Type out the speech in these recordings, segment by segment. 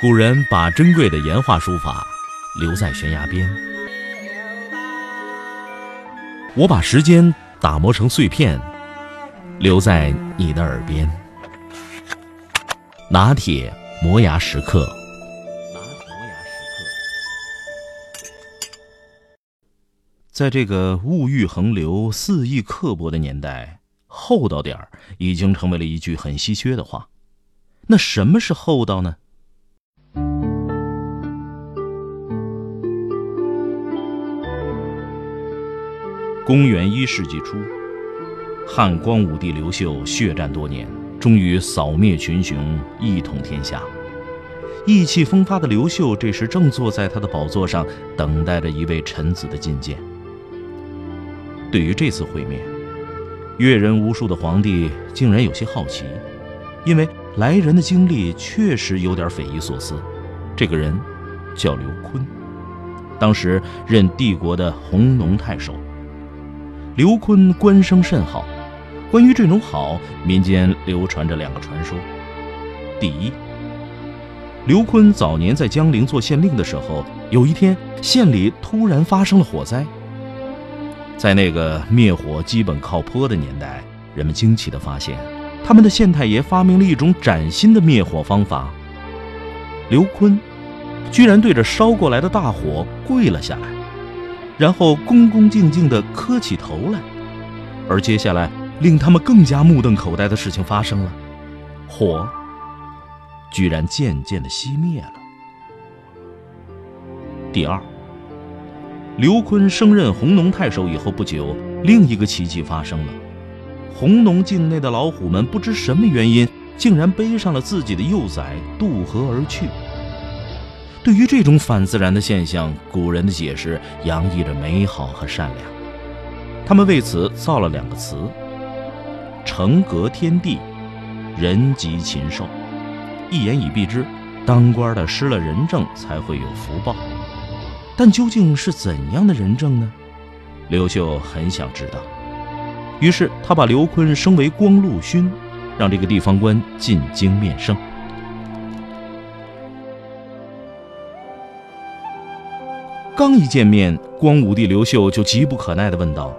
古人把珍贵的岩画书法留在悬崖边，我把时间打磨成碎片，留在你的耳边。拿铁磨牙时刻。在这个物欲横流、肆意刻薄的年代，厚道点儿已经成为了一句很稀缺的话。那什么是厚道呢？公元一世纪初，汉光武帝刘秀血战多年，终于扫灭群雄，一统天下。意气风发的刘秀这时正坐在他的宝座上，等待着一位臣子的觐见。对于这次会面，阅人无数的皇帝竟然有些好奇，因为来人的经历确实有点匪夷所思。这个人叫刘琨，当时任帝国的弘农太守。刘坤官声甚好，关于这种好，民间流传着两个传说。第一，刘坤早年在江陵做县令的时候，有一天县里突然发生了火灾。在那个灭火基本靠泼的年代，人们惊奇地发现，他们的县太爷发明了一种崭新的灭火方法。刘坤居然对着烧过来的大火跪了下来。然后恭恭敬敬地磕起头来，而接下来令他们更加目瞪口呆的事情发生了：火居然渐渐地熄灭了。第二，刘坤升任弘农太守以后不久，另一个奇迹发生了：弘农境内的老虎们不知什么原因，竟然背上了自己的幼崽渡河而去。对于这种反自然的现象，古人的解释洋溢着美好和善良。他们为此造了两个词：“成格天地，人吉禽兽。”一言以蔽之，当官的失了人证才会有福报。但究竟是怎样的人证呢？刘秀很想知道，于是他把刘琨升为光禄勋，让这个地方官进京面圣。刚一见面，光武帝刘秀就急不可耐地问道：“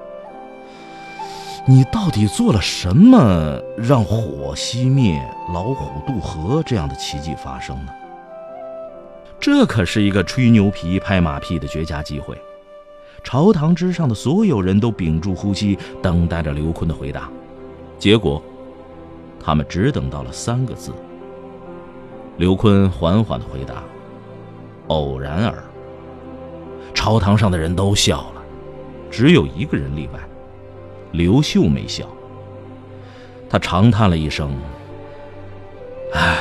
你到底做了什么，让火熄灭、老虎渡河这样的奇迹发生呢？”这可是一个吹牛皮、拍马屁的绝佳机会。朝堂之上的所有人都屏住呼吸，等待着刘坤的回答。结果，他们只等到了三个字。刘坤缓缓地回答：“偶然而。”朝堂上的人都笑了，只有一个人例外，刘秀没笑。他长叹了一声：“唉，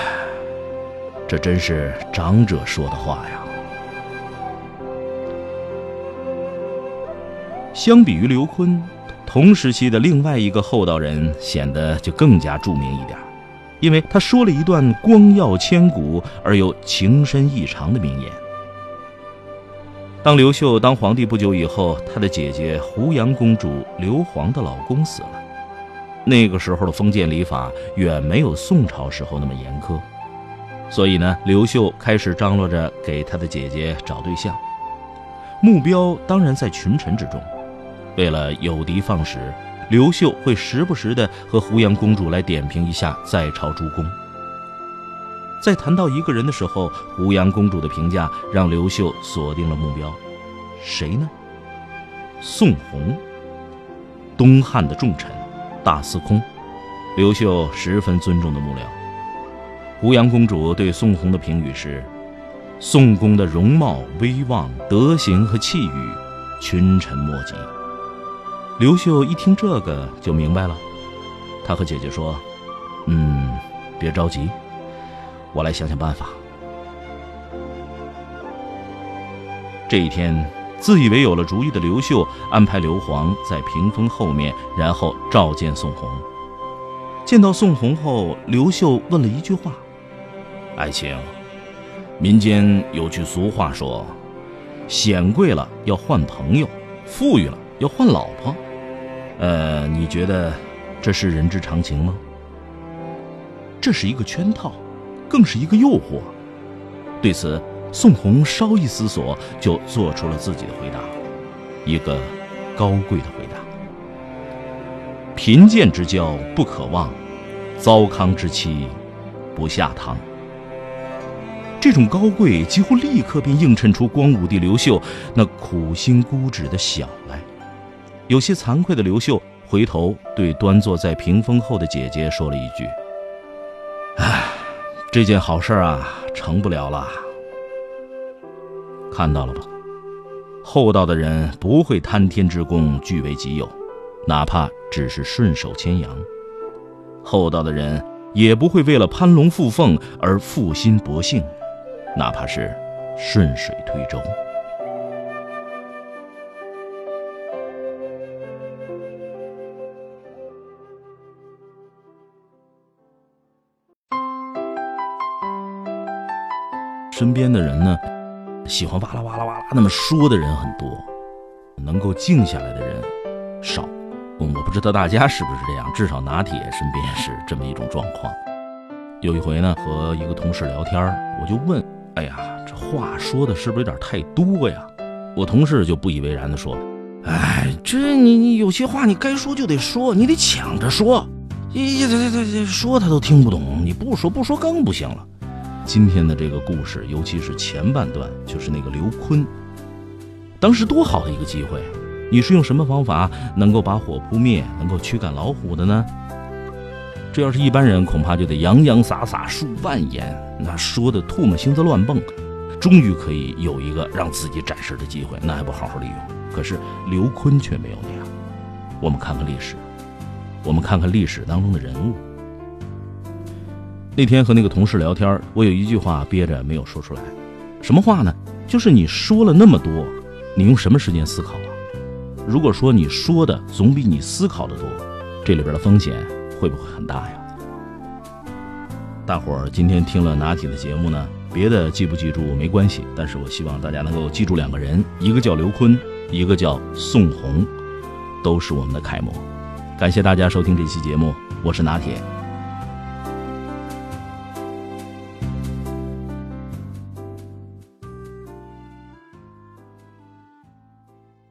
这真是长者说的话呀。”相比于刘坤，同时期的另外一个厚道人显得就更加著名一点，因为他说了一段光耀千古而又情深意长的名言。当刘秀当皇帝不久以后，他的姐姐胡杨公主刘皇的老公死了。那个时候的封建礼法远没有宋朝时候那么严苛，所以呢，刘秀开始张罗着给他的姐姐找对象，目标当然在群臣之中。为了有的放矢，刘秀会时不时的和胡杨公主来点评一下在朝诸公。在谈到一个人的时候，胡杨公主的评价让刘秀锁定了目标，谁呢？宋弘，东汉的重臣，大司空，刘秀十分尊重的幕僚。胡杨公主对宋弘的评语是：宋公的容貌、威望、德行和气宇，群臣莫及。刘秀一听这个就明白了，他和姐姐说：“嗯，别着急。”我来想想办法。这一天，自以为有了主意的刘秀安排刘皇在屏风后面，然后召见宋弘。见到宋弘后，刘秀问了一句话：“爱卿，民间有句俗话说，显贵了要换朋友，富裕了要换老婆。呃，你觉得这是人之常情吗？这是一个圈套。”更是一个诱惑。对此，宋红稍一思索，就做出了自己的回答，一个高贵的回答：“贫贱之交不可忘，糟糠之妻不下堂。”这种高贵几乎立刻便映衬出光武帝刘秀那苦心孤诣的小来。有些惭愧的刘秀回头对端坐在屏风后的姐姐说了一句：“，这件好事啊，成不了了。看到了吧，厚道的人不会贪天之功据为己有，哪怕只是顺手牵羊；厚道的人也不会为了攀龙附凤而负心薄幸。”哪怕是顺水推舟。身边的人呢，喜欢哇啦哇啦哇啦那么说的人很多，能够静下来的人少。我不知道大家是不是这样，至少拿铁身边是这么一种状况。有一回呢，和一个同事聊天，我就问。哎呀，这话说的是不是有点太多呀？我同事就不以为然的说：“哎，这你你有些话你该说就得说，你得抢着说。咦，这这这说他都听不懂，你不说不说更不行了。”今天的这个故事，尤其是前半段，就是那个刘坤，当时多好的一个机会，你是用什么方法能够把火扑灭，能够驱赶老虎的呢？这要是一般人，恐怕就得洋洋洒洒数万言，那说的唾沫星子乱蹦，终于可以有一个让自己展示的机会，那还不好好利用？可是刘坤却没有那样。我们看看历史，我们看看历史当中的人物。那天和那个同事聊天，我有一句话憋着没有说出来，什么话呢？就是你说了那么多，你用什么时间思考啊？如果说你说的总比你思考的多，这里边的风险。会不会很大呀？大伙儿今天听了拿铁的节目呢，别的记不记住没关系，但是我希望大家能够记住两个人，一个叫刘坤，一个叫宋红，都是我们的楷模。感谢大家收听这期节目，我是拿铁。